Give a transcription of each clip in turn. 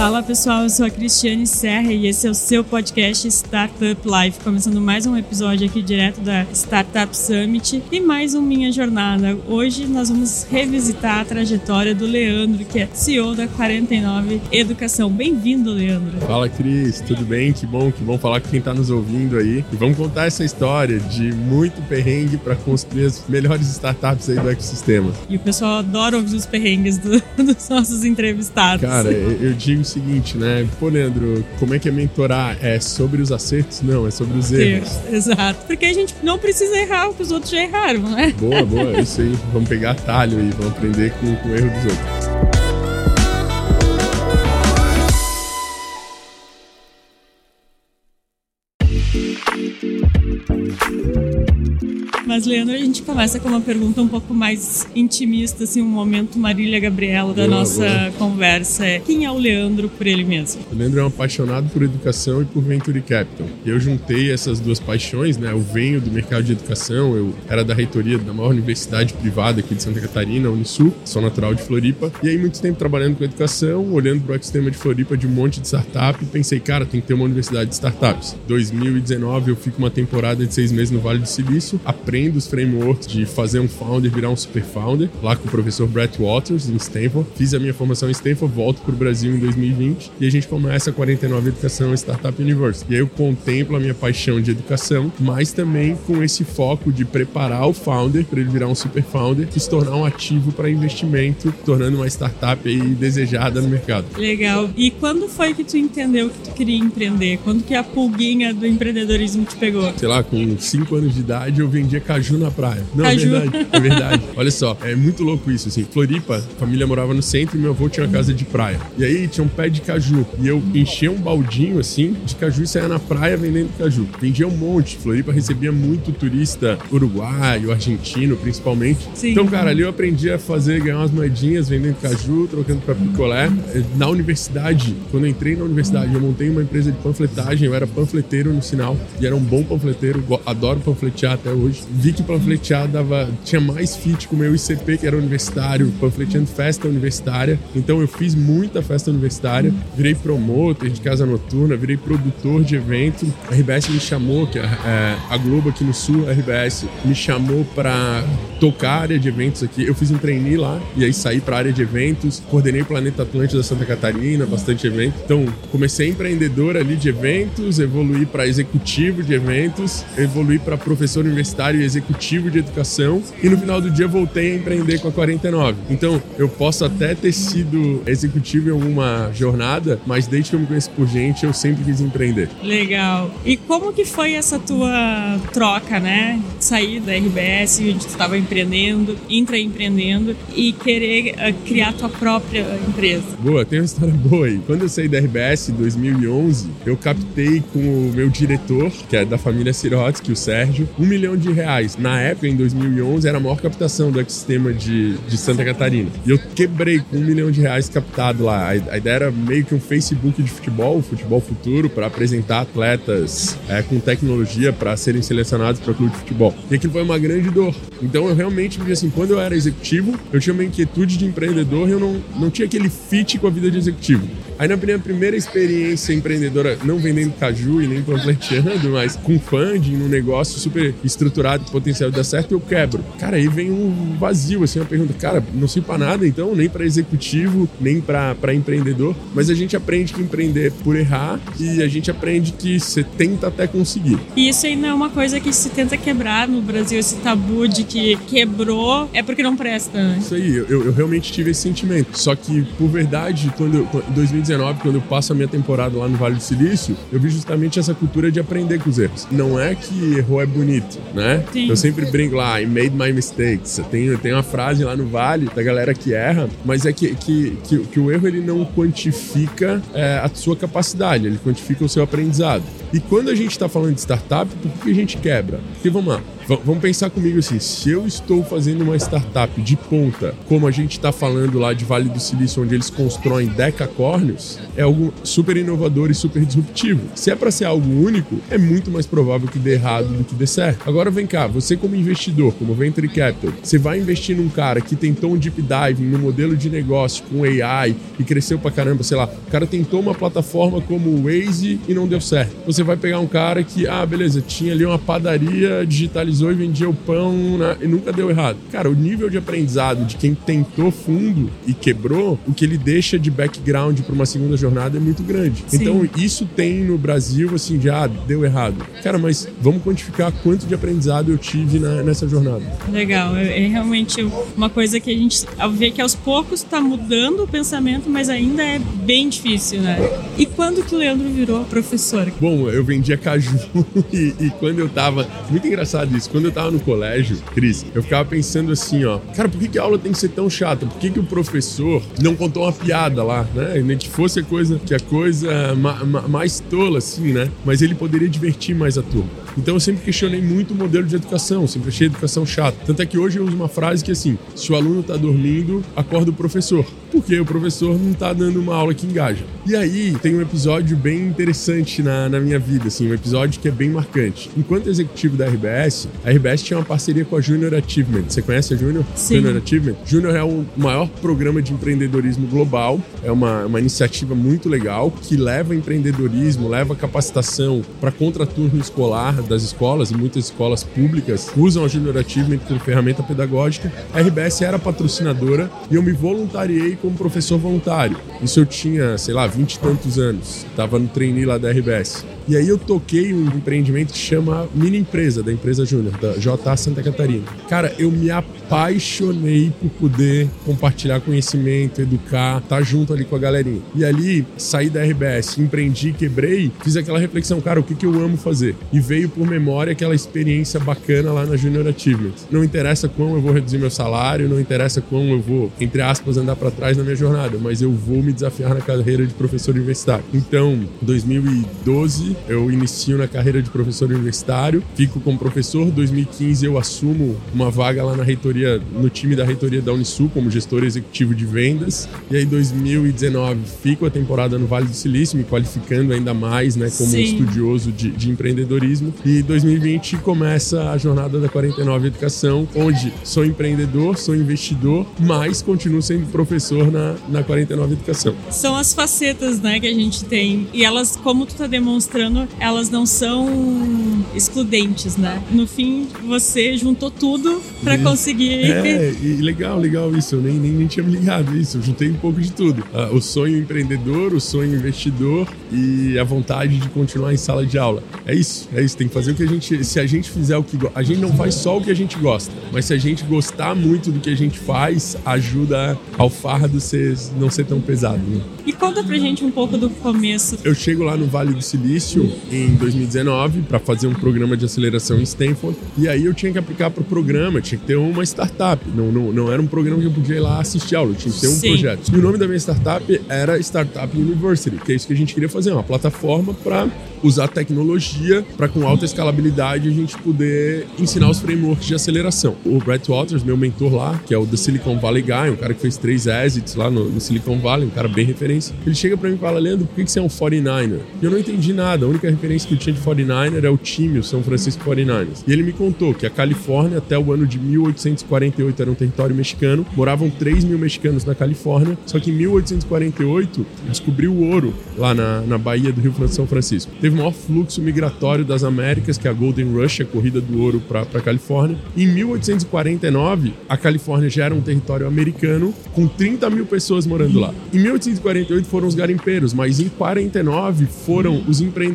Fala pessoal, eu sou a Cristiane Serra e esse é o seu podcast Startup Life, começando mais um episódio aqui direto da Startup Summit e mais um Minha Jornada. Hoje nós vamos revisitar a trajetória do Leandro, que é CEO da 49 Educação. Bem-vindo, Leandro. Fala, Cris, tudo bem? Que bom, que bom falar com quem está nos ouvindo aí. E vamos contar essa história de muito perrengue para construir as melhores startups aí do ecossistema. E o pessoal adora ouvir os perrengues do, dos nossos entrevistados. Cara, eu digo seguinte, né? Pô, Leandro, como é que é mentorar? É sobre os acertos? Não, é sobre os erros. Exato. Porque a gente não precisa errar o que os outros já erraram, né? Boa, boa. Isso aí. Vamos pegar talho e vamos aprender com, com o erro dos outros. Mas, Leandro, a gente começa com uma pergunta um pouco mais intimista, assim, um momento Marília Gabriela da nossa conversa. É, quem é o Leandro por ele mesmo? O Leandro é um apaixonado por educação e por Venture Capital. Eu juntei essas duas paixões, né? Eu venho do mercado de educação, eu era da reitoria da maior universidade privada aqui de Santa Catarina, a Unisul, sou natural de Floripa. E aí, muito tempo trabalhando com educação, olhando para o ecossistema de Floripa de um monte de startup, pensei, cara, tem que ter uma universidade de startups. 2019 eu fico uma temporada de seis meses no Vale do Silício, aprendo aprendo os frameworks de fazer um founder virar um super founder, lá com o professor Brett Waters, em Stanford. Fiz a minha formação em Stanford, volto para o Brasil em 2020 e a gente começa a 49 Educação Startup Universe. E aí eu contemplo a minha paixão de educação, mas também com esse foco de preparar o founder para ele virar um super founder e se tornar um ativo para investimento, tornando uma startup aí desejada no mercado. Legal. E quando foi que tu entendeu que tu queria empreender? Quando que a pulguinha do empreendedorismo te pegou? Sei lá, com 5 anos de idade eu vendia caju na praia. Não, caju. é verdade. É verdade. Olha só, é muito louco isso, assim. Floripa, a família morava no centro e meu avô tinha uma casa de praia. E aí tinha um pé de caju. E eu enchia um baldinho, assim, de caju e saía na praia vendendo caju. Vendia um monte. Floripa recebia muito turista uruguaio, argentino, principalmente. Sim. Então, cara, ali eu aprendi a fazer, ganhar umas moedinhas vendendo caju, trocando pra picolé. Na universidade, quando eu entrei na universidade, eu montei uma empresa de panfletagem. Eu era panfleteiro no sinal e era um bom panfleteiro. Adoro panfletear até hoje vi que panfletear dava, tinha mais fit com o meu ICP, que era universitário, panfleteando festa universitária. Então eu fiz muita festa universitária, virei promotor de casa noturna, virei produtor de evento. A RBS me chamou, que é, é a Globo aqui no Sul, a RBS, me chamou para tocar a área de eventos aqui. Eu fiz um trainee lá e aí saí para a área de eventos, coordenei o Planeta Atlântida Santa Catarina, bastante evento. Então comecei empreendedor ali de eventos, evoluí para executivo de eventos, evoluí para professor universitário e executivo de educação e no final do dia voltei a empreender com a 49. Então, eu posso até ter sido executivo em alguma jornada, mas desde que eu me conheço por gente, eu sempre quis empreender. Legal. E como que foi essa tua troca, né? Sair da RBS, onde tu estava empreendendo, intraempreendendo e querer uh, criar tua própria empresa? Boa, tem uma história boa aí. Quando eu saí da RBS em 2011, eu captei com o meu diretor, que é da família Sirotsky, o Sérgio, um milhão de reais Na época, em 2011, era a maior captação do ecossistema de, de Santa Catarina. E eu quebrei com um milhão de reais captado lá. A, a ideia era meio que um Facebook de futebol, futebol futuro, para apresentar atletas é, com tecnologia para serem selecionados para clube de futebol. E aquilo foi uma grande dor. Então eu realmente vi assim, quando eu era executivo, eu tinha uma inquietude de empreendedor e eu não, não tinha aquele fit com a vida de executivo. Aí na minha primeira experiência empreendedora, não vendendo caju e nem panfleteando, mas com funding, num negócio super estruturado, com potencial de dar certo, eu quebro. Cara, aí vem um vazio, assim, uma pergunta, cara, não sei pra nada então, nem para executivo, nem para empreendedor, mas a gente aprende que empreender é por errar e a gente aprende que você tenta até conseguir. E isso aí não é uma coisa que se tenta quebrar no Brasil, esse tabu de que quebrou é porque não presta, né? Isso aí, eu, eu realmente tive esse sentimento. Só que, por verdade, quando eu, em 2019, 2019, quando eu passo a minha temporada lá no Vale do Silício, eu vi justamente essa cultura de aprender com os erros. Não é que errou é bonito, né? Sim. Eu sempre brinco lá, I made my mistakes. Tem, tem uma frase lá no Vale da galera que erra, mas é que, que, que, que o erro ele não quantifica é, a sua capacidade, ele quantifica o seu aprendizado. E quando a gente está falando de startup, por que a gente quebra? Porque vamos lá, vamos pensar comigo assim: se eu estou fazendo uma startup de ponta, como a gente está falando lá de Vale do Silício, onde eles constroem decacórnios, é algo super inovador e super disruptivo. Se é para ser algo único, é muito mais provável que dê errado do que dê certo. Agora vem cá, você como investidor, como venture capital, você vai investir num cara que tentou um deep diving no modelo de negócio com AI e cresceu pra caramba, sei lá, o cara tentou uma plataforma como o Waze e não deu certo. Você vai pegar um cara que, ah, beleza, tinha ali uma padaria, digitalizou e vendia o pão né, e nunca deu errado. Cara, o nível de aprendizado de quem tentou fundo e quebrou, o que ele deixa de background para uma segunda jornada é muito grande. Sim. Então, isso tem no Brasil, assim, de, ah, deu errado. Cara, mas vamos quantificar quanto de aprendizado eu tive na, nessa jornada. Legal, é, é realmente uma coisa que a gente vê que aos poucos está mudando o pensamento, mas ainda é bem difícil, né? E quando que o Leandro virou professor? Bom, eu vendia caju e, e, quando eu tava. Muito engraçado isso. Quando eu tava no colégio, Cris, eu ficava pensando assim, ó. Cara, por que, que a aula tem que ser tão chata? Por que, que o professor não contou uma piada lá, né? Que fosse a coisa, que a coisa ma, ma, mais tola, assim, né? Mas ele poderia divertir mais a turma. Então eu sempre questionei muito o modelo de educação, sempre achei a educação chata. Tanto é que hoje eu uso uma frase que assim: se o aluno tá dormindo, acorda o professor. Porque o professor não tá dando uma aula que engaja. E aí tem um episódio bem interessante na, na minha vida, assim, um episódio que é bem marcante. Enquanto executivo da RBS, a RBS tinha uma parceria com a Junior Achievement. Você conhece a Junior? Sim. Junior Achievement? Junior é o maior programa de empreendedorismo global. É uma, uma iniciativa muito legal que leva empreendedorismo, leva capacitação para contraturno escolar das escolas e muitas escolas públicas usam a Junior Achievement como ferramenta pedagógica. A RBS era patrocinadora e eu me voluntariei como professor voluntário. Isso eu tinha, sei lá, vinte e tantos anos. Estava no trainee lá da RBS. E aí eu toquei um empreendimento que chama Mini Empresa, da empresa Júnior, da JA Santa Catarina. Cara, eu me apaixonei por poder compartilhar conhecimento, educar, estar tá junto ali com a galerinha. E ali, saí da RBS, empreendi, quebrei, fiz aquela reflexão, cara, o que, que eu amo fazer? E veio por memória aquela experiência bacana lá na Junior Achievement. Não interessa como eu vou reduzir meu salário, não interessa como eu vou, entre aspas, andar para trás na minha jornada, mas eu vou me desafiar na carreira de professor universitário. Então, 2012, eu inicio na carreira de professor universitário, fico como professor. 2015 eu assumo uma vaga lá na reitoria, no time da reitoria da Unisul como gestor executivo de vendas. E aí 2019 fico a temporada no Vale do Silício, me qualificando ainda mais, né, como Sim. estudioso de, de empreendedorismo. E 2020 começa a jornada da 49 Educação, onde sou empreendedor, sou investidor, mas continuo sendo professor na, na 49 Educação. São as facetas, né, que a gente tem. E elas, como tu tá demonstrando ano, elas não são excludentes, né? No fim, você juntou tudo para conseguir. É, e legal, legal isso. Eu nem, nem, nem tinha me ligado isso. Eu juntei um pouco de tudo. Ah, o sonho empreendedor, o sonho investidor e a vontade de continuar em sala de aula. É isso, é isso. Tem que fazer o que a gente. Se a gente fizer o que. A gente não faz só o que a gente gosta, mas se a gente gostar muito do que a gente faz, ajuda ao fardo ser, não ser tão pesado. Né? E conta pra gente um pouco do começo. Eu chego lá no Vale do Silício em 2019 para fazer um programa de aceleração em Stanford. E aí eu tinha que aplicar para o programa, tinha que ter uma startup. Não, não, não era um programa que eu podia ir lá assistir aula, tinha que ter um Sim. projeto. E o nome da minha startup era Startup University, que é isso que a gente queria fazer, uma plataforma para usar tecnologia para com alta escalabilidade a gente poder ensinar os frameworks de aceleração. O Brett Waters, meu mentor lá, que é o da Silicon Valley Guy, um cara que fez três exits lá no, no Silicon Valley, um cara bem referência, ele chega para mim e fala, Leandro, por que, que você é um 49er? E eu não entendi nada, a única referência que eu tinha de 49er é o time, o São Francisco 49ers. E ele me contou que a Califórnia, até o ano de 1848, era um território mexicano, moravam 3 mil mexicanos na Califórnia, só que em 1848 descobriu o ouro lá na, na Baía do Rio São Francisco. Teve teve o maior fluxo migratório das Américas, que é a Golden Rush, a corrida do ouro para a Califórnia. Em 1849, a Califórnia já era um território americano, com 30 mil pessoas morando lá. Em 1848 foram os garimpeiros, mas em 49 foram os empreendedores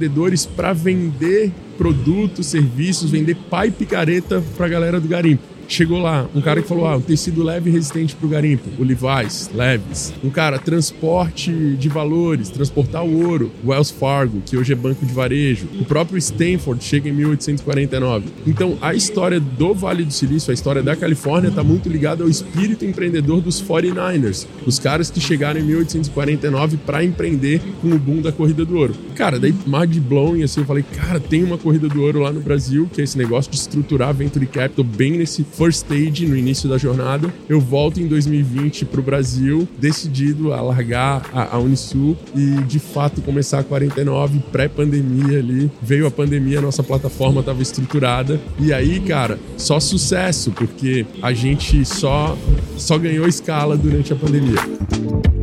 para vender produtos, serviços, vender pai picareta para a galera do garimpo. Chegou lá, um cara que falou: ah, um tecido leve e resistente para o garimpo, o Levi's, leves. Um cara, transporte de valores, transportar o ouro, Wells Fargo, que hoje é banco de varejo. O próprio Stanford chega em 1849. Então, a história do Vale do Silício, a história da Califórnia, está muito ligada ao espírito empreendedor dos 49ers, os caras que chegaram em 1849 para empreender com o boom da corrida do ouro. Cara, daí mind blowing, assim, eu falei, cara, tem uma corrida do ouro lá no Brasil, que é esse negócio de estruturar venture capital bem nesse first stage, no início da jornada. Eu volto em 2020 para o Brasil, decidido a largar a, a Unisul e de fato começar a 49 pré-pandemia ali. Veio a pandemia, nossa plataforma estava estruturada e aí, cara, só sucesso, porque a gente só só ganhou escala durante a pandemia.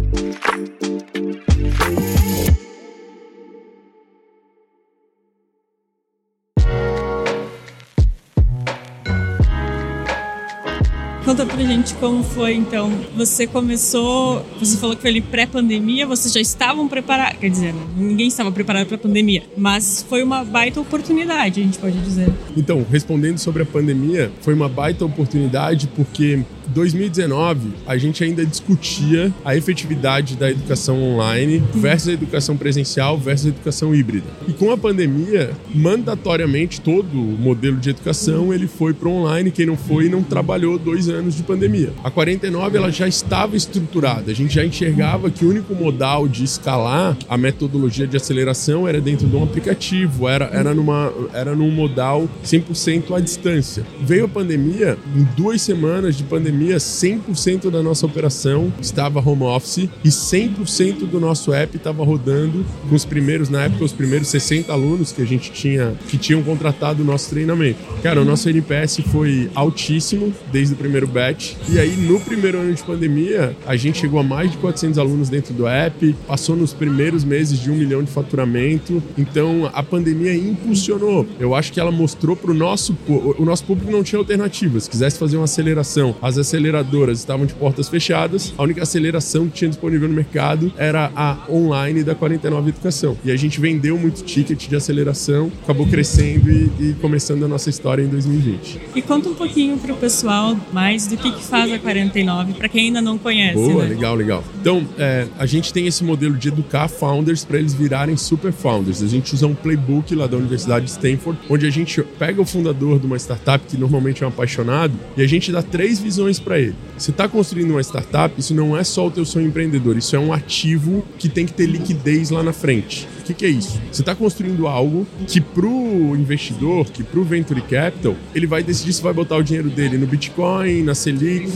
Conta pra gente como foi, então. Você começou, você falou que foi ali pré-pandemia, vocês já estavam preparados, quer dizer, ninguém estava preparado para a pandemia, mas foi uma baita oportunidade, a gente pode dizer. Então, respondendo sobre a pandemia, foi uma baita oportunidade porque 2019, a gente ainda discutia a efetividade da educação online versus a educação presencial versus a educação híbrida. E com a pandemia, mandatoriamente todo o modelo de educação ele foi para online. Quem não foi não trabalhou dois anos de pandemia. A 49 ela já estava estruturada. A gente já enxergava que o único modal de escalar a metodologia de aceleração era dentro de um aplicativo, era, era, numa, era num modal 100% à distância. Veio a pandemia, em duas semanas de pandemia pandemia, 100% da nossa operação estava home office e 100% do nosso app estava rodando com os primeiros, na época, os primeiros 60 alunos que a gente tinha, que tinham contratado o nosso treinamento. Cara, o nosso NPS foi altíssimo desde o primeiro batch. E aí, no primeiro ano de pandemia, a gente chegou a mais de 400 alunos dentro do app, passou nos primeiros meses de um milhão de faturamento. Então, a pandemia impulsionou. Eu acho que ela mostrou para o nosso... O nosso público não tinha alternativa. Se quisesse fazer uma aceleração, as aceleradoras estavam de portas fechadas, a única aceleração que tinha disponível no mercado era a online da 49 Educação. E a gente vendeu muito ticket de aceleração, acabou crescendo e, e começando a nossa história em 2020. E conta um pouquinho para o pessoal mais do que, que faz a 49, para quem ainda não conhece. Boa, né? legal, legal. Então, é, a gente tem esse modelo de educar founders para eles virarem super founders. A gente usa um playbook lá da Universidade de Stanford, onde a gente pega o fundador de uma startup que normalmente é um apaixonado e a gente dá três visões para ele. Você está construindo uma startup, isso não é só o teu sonho empreendedor, isso é um ativo que tem que ter liquidez lá na frente. O que, que é isso? Você está construindo algo que para o investidor, que para o venture capital, ele vai decidir se vai botar o dinheiro dele no Bitcoin, na Selic,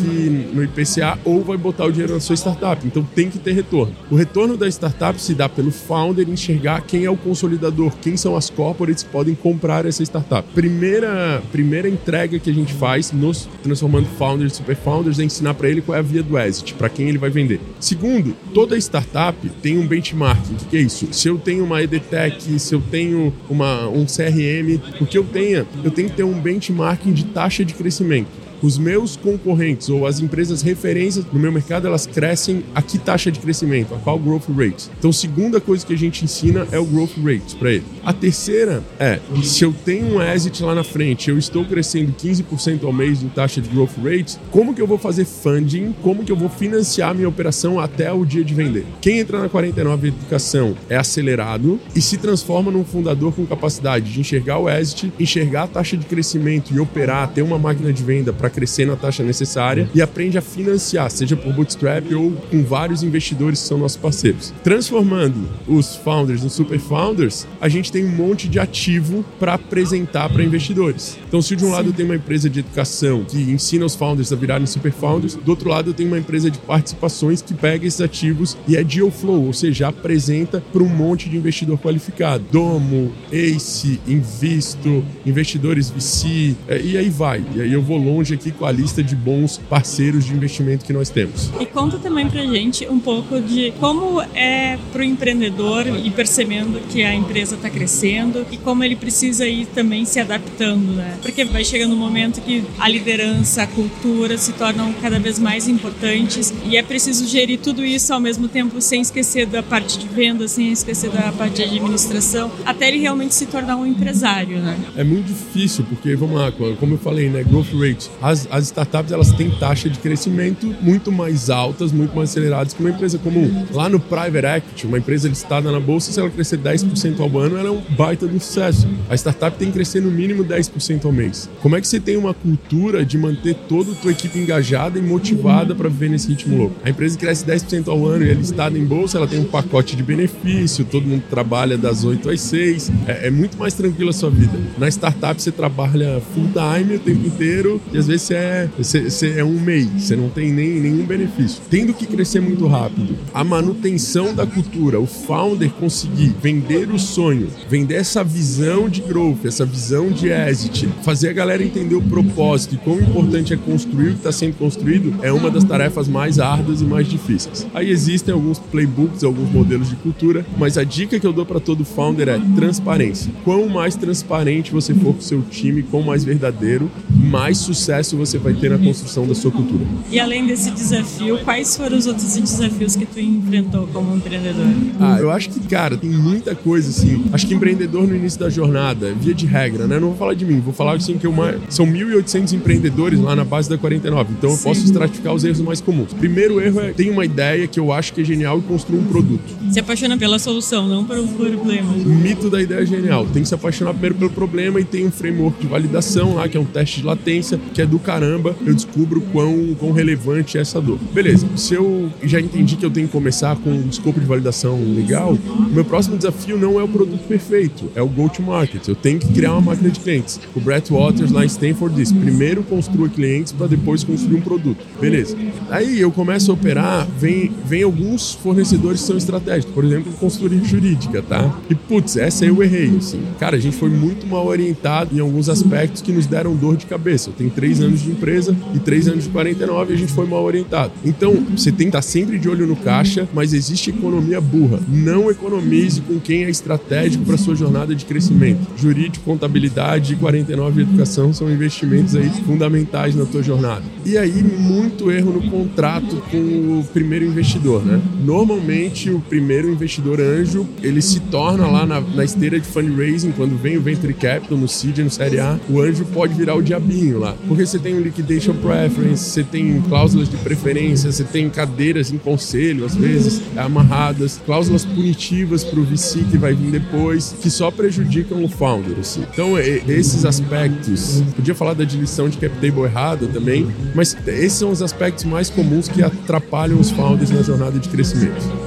no IPCA ou vai botar o dinheiro na sua startup. Então tem que ter retorno. O retorno da startup se dá pelo founder enxergar quem é o consolidador, quem são as corporates que podem comprar essa startup. Primeira, primeira entrega que a gente faz nos transformando founders em super founders é ensinar para ele qual é a via do exit, para quem ele vai vender. Segundo, toda startup tem um benchmarking. O que é isso? Se eu tenho tenho uma EDTech, se eu tenho uma, um CRM, o que eu tenha, eu tenho que ter um benchmarking de taxa de crescimento os meus concorrentes ou as empresas referências no meu mercado, elas crescem a que taxa de crescimento, a qual growth rate. Então, segunda coisa que a gente ensina é o growth rate para ele. A terceira é, se eu tenho um exit lá na frente, eu estou crescendo 15% ao mês em taxa de growth rate, como que eu vou fazer funding? Como que eu vou financiar minha operação até o dia de vender? Quem entra na 49 Educação é acelerado e se transforma num fundador com capacidade de enxergar o exit, enxergar a taxa de crescimento e operar, ter uma máquina de venda para para crescer na taxa necessária e aprende a financiar, seja por bootstrap ou com vários investidores que são nossos parceiros. Transformando os founders em super founders, a gente tem um monte de ativo para apresentar para investidores. Então, se de um Sim. lado eu tenho uma empresa de educação que ensina os founders a virarem super founders, do outro lado eu tenho uma empresa de participações que pega esses ativos e é deal flow, ou seja, apresenta para um monte de investidor qualificado. Domo, Ace, Invisto, investidores VC, é, e aí vai. E aí eu vou longe aqui com a lista de bons parceiros de investimento que nós temos. E conta também pra gente um pouco de como é pro empreendedor ir percebendo que a empresa está crescendo e como ele precisa ir também se adaptando, né? Porque vai chegando um momento que a liderança, a cultura se tornam cada vez mais importantes e é preciso gerir tudo isso ao mesmo tempo sem esquecer da parte de venda, sem esquecer da parte de administração, até ele realmente se tornar um empresário, né? É muito difícil, porque vamos lá, como eu falei, né, growth rate, as, as startups elas têm taxa de crescimento muito mais altas, muito mais aceleradas que uma empresa comum. Lá no Private Equity, uma empresa listada na bolsa, se ela crescer 10% ao ano, ela é um baita de sucesso. A startup tem que crescer no mínimo 10% ao mês. Como é que você tem uma cultura de manter toda a tua equipe engajada e motivada para viver nesse ritmo louco? A empresa cresce 10% ao ano e é listada em bolsa, ela tem um pacote de benefício, todo mundo trabalha das 8 às 6, é, é muito mais tranquila a sua vida. Na startup você trabalha full time o tempo inteiro e às vezes você é, você é um mês, você não tem nem, nenhum benefício. Tendo que crescer muito rápido, a manutenção da cultura, o founder conseguir vender o sonho, vender essa visão de growth, essa visão de exit, fazer a galera entender o propósito e quão importante é construir o que está sendo construído, é uma das tarefas mais árduas e mais difíceis. Aí existem alguns playbooks, alguns modelos de cultura, mas a dica que eu dou para todo founder é transparência. Quão mais transparente você for com seu time, quão mais verdadeiro, mais sucesso você vai ter na construção da sua cultura. E além desse desafio, quais foram os outros desafios que tu enfrentou como empreendedor? Ah, eu acho que, cara, tem muita coisa assim. Acho que empreendedor no início da jornada, via de regra, né? Não vou falar de mim, vou falar assim que uma... são 1.800 empreendedores lá na base da 49. Então eu Sim. posso estratificar os erros mais comuns. Primeiro erro é tem uma ideia que eu acho que é genial e construir um produto. Se apaixona pela solução, não pelo problema. O mito da ideia é genial. Tem que se apaixonar primeiro pelo problema e tem um framework de validação lá, que é um teste de latência, que é do caramba. Eu descubro quão, quão relevante é essa dor. Beleza, se eu já entendi que eu tenho que começar com um escopo de validação legal, o meu próximo desafio não é o produto perfeito, é o go-to-market. Eu tenho que criar uma máquina de clientes. O Brett Waters lá em Stanford disse: primeiro construa clientes para depois construir um produto. Beleza. Aí eu começo a operar, vem, vem alguns fornecedores que são estratégicos, por exemplo, consultoria jurídica, tá? E putz, essa aí eu errei, assim. Cara, a gente foi muito mal orientado em alguns aspectos que nos deram dor de cabeça. Eu tenho três anos de empresa e três anos de 49 e a gente foi mal orientado. Então, você tem que estar sempre de olho no caixa, mas existe economia burra. Não economize com quem é estratégico para sua jornada de crescimento. Jurídico, contabilidade e 49 educação são investimentos aí fundamentais na tua jornada. E aí, muito erro no contrato com o primeiro investidor, né? Normalmente, o primeiro investidor anjo, ele se torna lá na, na esteira de fundraising, quando vem o Venture Capital, no Seed, no Série A, o anjo pode virar o diabinho lá. Porque você tem um liquidation preference, você tem cláusulas de preferência, você tem cadeiras em conselho, às vezes, amarradas, cláusulas punitivas para o VC que vai vir depois, que só prejudicam o founder. Assim. Então, esses aspectos, podia falar da diluição de cap table errada também, mas esses são os aspectos mais comuns que atrapalham os founders na jornada de crescimento.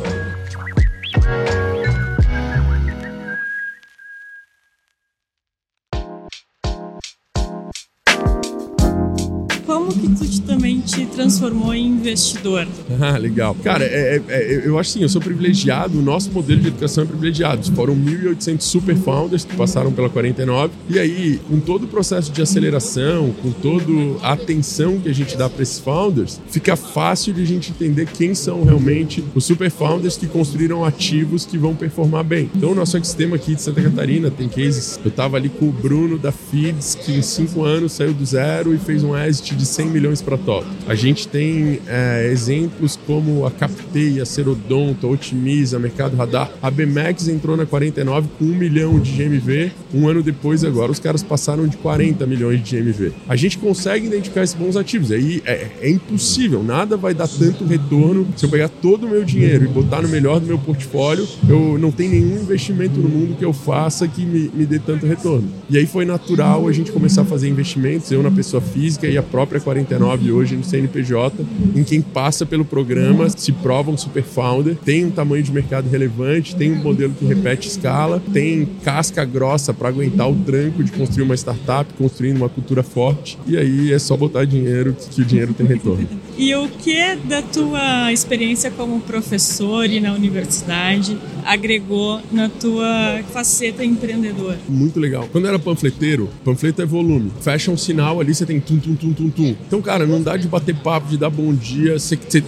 Te transformou em investidor? Ah, legal. Cara, é, é, é, eu acho assim, eu sou privilegiado, o nosso modelo de educação é privilegiado. Foram 1.800 super founders que passaram pela 49. E aí, com todo o processo de aceleração, com toda a atenção que a gente dá para esses founders, fica fácil de a gente entender quem são realmente os super founders que construíram ativos que vão performar bem. Então, o nosso ecossistema aqui de Santa Catarina tem cases. Eu estava ali com o Bruno da Feeds, que em cinco anos saiu do zero e fez um exit de 100 milhões para top. A gente tem é, exemplos como a Captei, a Serodonto, a Otimiza, Mercado Radar. A Bmax entrou na 49 com 1 milhão de GMV. Um ano depois, agora, os caras passaram de 40 milhões de GMV. A gente consegue identificar esses bons ativos. Aí é, é impossível, nada vai dar tanto retorno. Se eu pegar todo o meu dinheiro e botar no melhor do meu portfólio, eu não tenho nenhum investimento no mundo que eu faça que me, me dê tanto retorno. E aí foi natural a gente começar a fazer investimentos, eu na pessoa física e a própria 49 hoje no CNPJ, em quem passa pelo programa, se prova um super founder, tem um tamanho de mercado relevante, tem um modelo que repete escala, tem casca grossa para aguentar o tranco de construir uma startup, construindo uma cultura forte. E aí é só botar dinheiro que o dinheiro tem retorno. E o que da tua experiência como professor e na universidade agregou na tua faceta empreendedor? Muito legal. Quando eu era panfleteiro, panfleto é volume. Fecha um sinal ali, você tem tum, tum, tum, tum, tum. Então, cara, não dá de bater papo, de dar bom dia. Você, você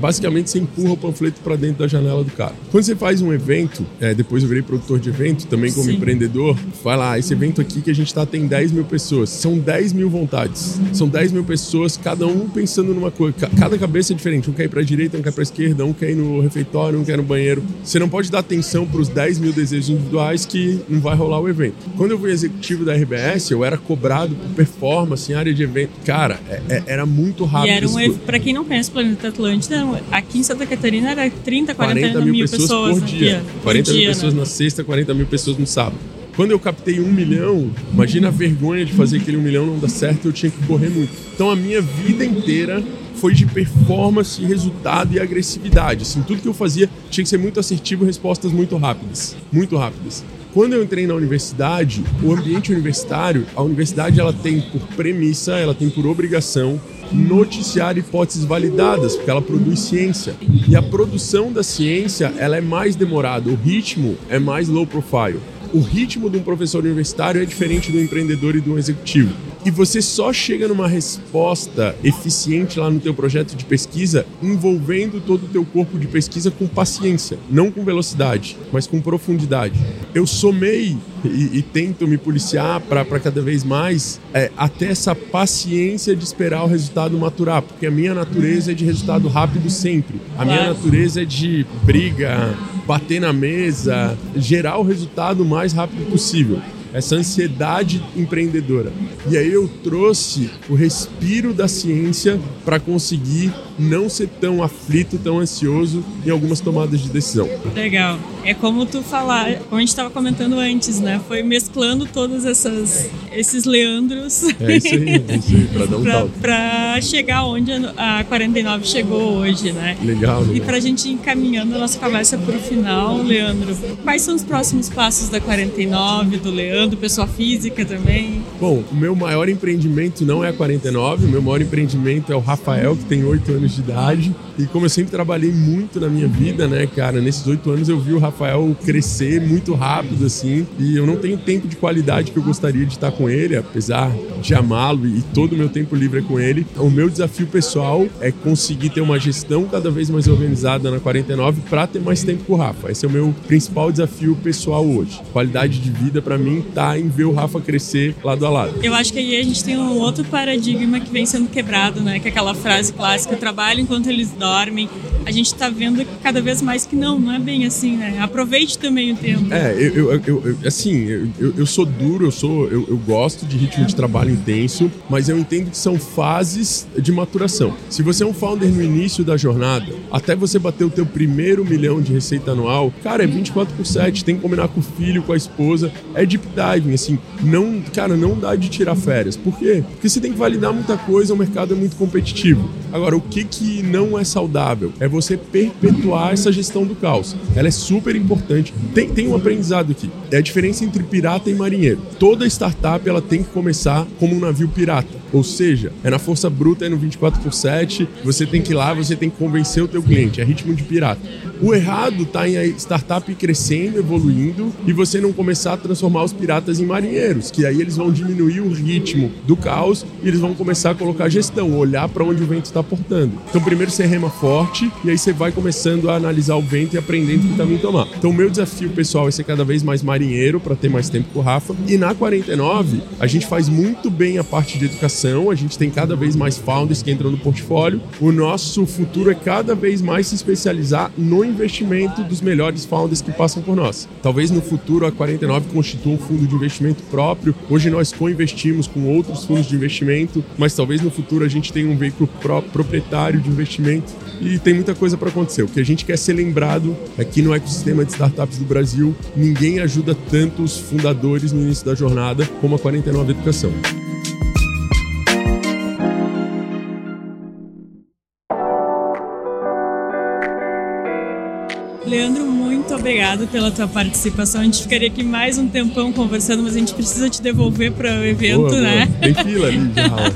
basicamente, você empurra o panfleto para dentro da janela do cara. Quando você faz um evento, é, depois eu virei produtor de evento, também como Sim. empreendedor, vai lá, esse evento aqui que a gente tá tem 10 mil pessoas. São 10 mil vontades. São 10 mil pessoas, cada um pensando numa coisa. Cada cabeça é diferente. Um quer ir pra direita, um quer ir pra esquerda, um quer ir no refeitório, um quer ir no banheiro. Você não pode dar atenção para os 10 mil desejos individuais que não vai rolar o evento. Quando eu fui executivo da RBS, eu era cobrado por performance em área de evento. Cara, é, é, era muito rápido. E era um, para quem não conhece o Planeta Atlântida, aqui em Santa Catarina era 30, 40, 40 mil, mil pessoas, pessoas, por dia. 40 mil dia, pessoas né? na sexta, 40 mil pessoas no sábado. Quando eu captei um milhão, imagina a vergonha de fazer aquele um milhão não dar certo, eu tinha que correr muito. Então a minha vida inteira foi de performance, resultado e agressividade. Assim, tudo que eu fazia tinha que ser muito assertivo, respostas muito rápidas, muito rápidas. Quando eu entrei na universidade, o ambiente universitário, a universidade ela tem por premissa, ela tem por obrigação noticiar hipóteses validadas, porque ela produz ciência. E a produção da ciência, ela é mais demorada, o ritmo é mais low profile. O ritmo de um professor universitário é diferente do empreendedor e do executivo e você só chega numa resposta eficiente lá no teu projeto de pesquisa envolvendo todo o teu corpo de pesquisa com paciência, não com velocidade, mas com profundidade. Eu somei e, e tento me policiar para cada vez mais é, até essa paciência de esperar o resultado maturar, porque a minha natureza é de resultado rápido sempre. A minha natureza é de briga, bater na mesa, gerar o resultado o mais rápido possível essa ansiedade empreendedora. E aí eu trouxe o respiro da ciência para conseguir não ser tão aflito, tão ansioso em algumas tomadas de decisão. Legal. É como tu falar, como a gente estava comentando antes, né? Foi mesclando todos essas, esses leandros. É isso aí, isso aí, para dar um pra, Para chegar onde a 49 chegou hoje, né? Legal, legal. E para a gente ir encaminhando a nossa conversa para o final, Leandro, quais são os próximos passos da 49, do Leandro, pessoa física também? Bom, o meu maior empreendimento não é a 49, o meu maior empreendimento é o Rafael, que tem 8 anos de idade. E como eu sempre trabalhei muito na minha vida, né, cara, nesses oito anos eu vi o Rafael crescer muito rápido, assim, e eu não tenho tempo de qualidade que eu gostaria de estar com ele, apesar de amá-lo e todo o meu tempo livre é com ele. O meu desafio pessoal é conseguir ter uma gestão cada vez mais organizada na 49 para ter mais tempo com o Rafa. Esse é o meu principal desafio pessoal hoje. Qualidade de vida para mim tá em ver o Rafa crescer lado a lado. Eu acho que aí a gente tem um outro paradigma que vem sendo quebrado, né, que é aquela frase clássica, trabalho enquanto eles dormem dormem. A gente está vendo cada vez mais que não, não é bem assim, né? Aproveite também o tempo. É, eu, eu, eu assim, eu, eu sou duro, eu sou, eu, eu gosto de ritmo de trabalho intenso, mas eu entendo que são fases de maturação. Se você é um founder no início da jornada, até você bater o teu primeiro milhão de receita anual, cara, é 24 por 7, tem que combinar com o filho, com a esposa, é deep diving, assim, não, cara, não dá de tirar férias. Por quê? Porque você tem que validar muita coisa, o mercado é muito competitivo. Agora, o que que não é saudável é você perpetuar essa gestão do caos. Ela é super importante. Tem, tem um aprendizado aqui. É a diferença entre pirata e marinheiro. Toda startup ela tem que começar como um navio pirata. Ou seja, é na força bruta, é no 24 por 7, você tem que ir lá, você tem que convencer o teu cliente. É ritmo de pirata. O errado está em a startup crescendo, evoluindo e você não começar a transformar os piratas em marinheiros, que aí eles vão diminuir o ritmo do caos e eles vão começar a colocar gestão, olhar para onde o vento está portando. Então, primeiro você rema forte e aí você vai começando a analisar o vento e aprendendo que caminho tomar. Então, o meu desafio pessoal é ser cada vez mais marinheiro para ter mais tempo com o Rafa. E na 49, a gente faz muito bem a parte de educação, a gente tem cada vez mais founders que entram no portfólio. O nosso futuro é cada vez mais se especializar no investimento dos melhores founders que passam por nós. Talvez no futuro a 49 constitua um fundo de investimento próprio. Hoje nós co-investimos com outros fundos de investimento, mas talvez no futuro a gente tenha um veículo proprietário de investimento e tem muita coisa para acontecer. O que a gente quer ser lembrado aqui no ecossistema de startups do Brasil, ninguém ajuda tanto os fundadores no início da jornada como a 49 Educação. Leandro, muito obrigado pela tua participação. A gente ficaria aqui mais um tempão conversando, mas a gente precisa te devolver para o evento, boa, né? Boa. Tem fila ali,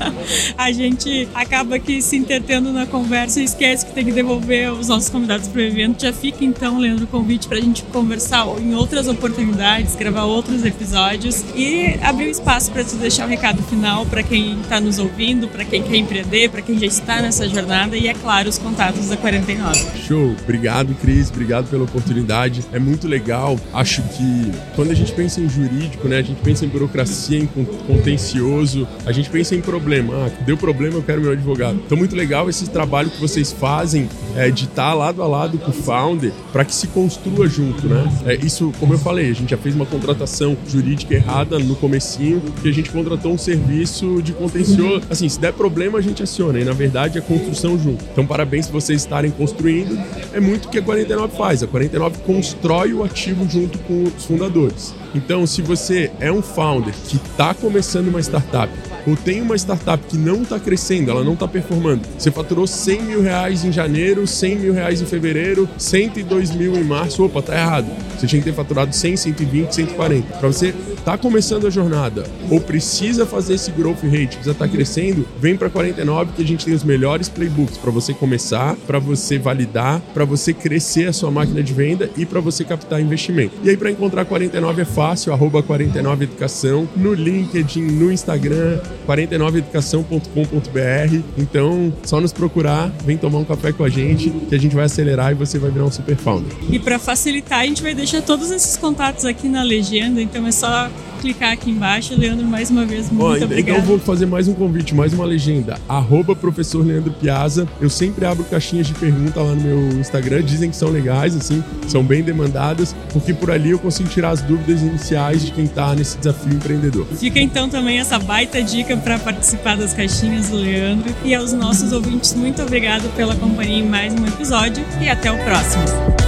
A gente acaba aqui se entretendo na conversa e esquece que tem que devolver os nossos convidados para o evento. Já fica então, Leandro, o convite para a gente conversar em outras oportunidades, gravar outros episódios e abrir um espaço para tu deixar o um recado final para quem está nos ouvindo, para quem quer empreender, para quem já está nessa jornada e, é claro, os contatos da 49. Show! Obrigado, Cris. Obrigado pela oportunidade é muito legal. Acho que quando a gente pensa em jurídico, né, a gente pensa em burocracia, em contencioso, a gente pensa em problema. Ah, deu problema, eu quero meu advogado. Então, muito legal esse trabalho que vocês fazem é, de estar lado a lado com o founder para que se construa junto, né? É, isso, como eu falei, a gente já fez uma contratação jurídica errada no comecinho, que a gente contratou um serviço de contencioso. Assim, se der problema, a gente aciona. E na verdade é construção junto. Então, parabéns vocês estarem construindo. É muito o que a 49 faz. A 49 constrói o ativo junto com os fundadores. Então, se você é um founder que está começando uma startup ou tem uma startup que não está crescendo, ela não está performando, você faturou 100 mil reais em janeiro, 100 mil reais em fevereiro, 102 mil em março, opa, tá errado. Você tinha que ter faturado 100, 120, 140. Para você tá começando a jornada ou precisa fazer esse growth rate, precisa estar tá crescendo, vem para 49 que a gente tem os melhores playbooks para você começar, para você validar, para você crescer a sua máquina de venda e para você captar investimento. E aí para encontrar 49 é fácil, arroba 49 Educação, no LinkedIn, no Instagram, 49educação.com.br. Então, só nos procurar, vem tomar um café com a gente, que a gente vai acelerar e você vai virar um super founder. E para facilitar, a gente vai deixar todos esses contatos aqui na legenda, então é só clicar aqui embaixo. Leandro, mais uma vez, muito obrigado. Então eu vou fazer mais um convite, mais uma legenda. Arroba professor Leandro Piazza. Eu sempre abro caixinhas de pergunta lá no meu Instagram. Dizem que são legais, assim, são bem demandadas, porque por ali eu consigo tirar as dúvidas iniciais de quem está nesse desafio empreendedor. Fica então também essa baita dica para participar das caixinhas do Leandro. E aos nossos ouvintes, muito obrigado pela companhia em mais um episódio e até o próximo.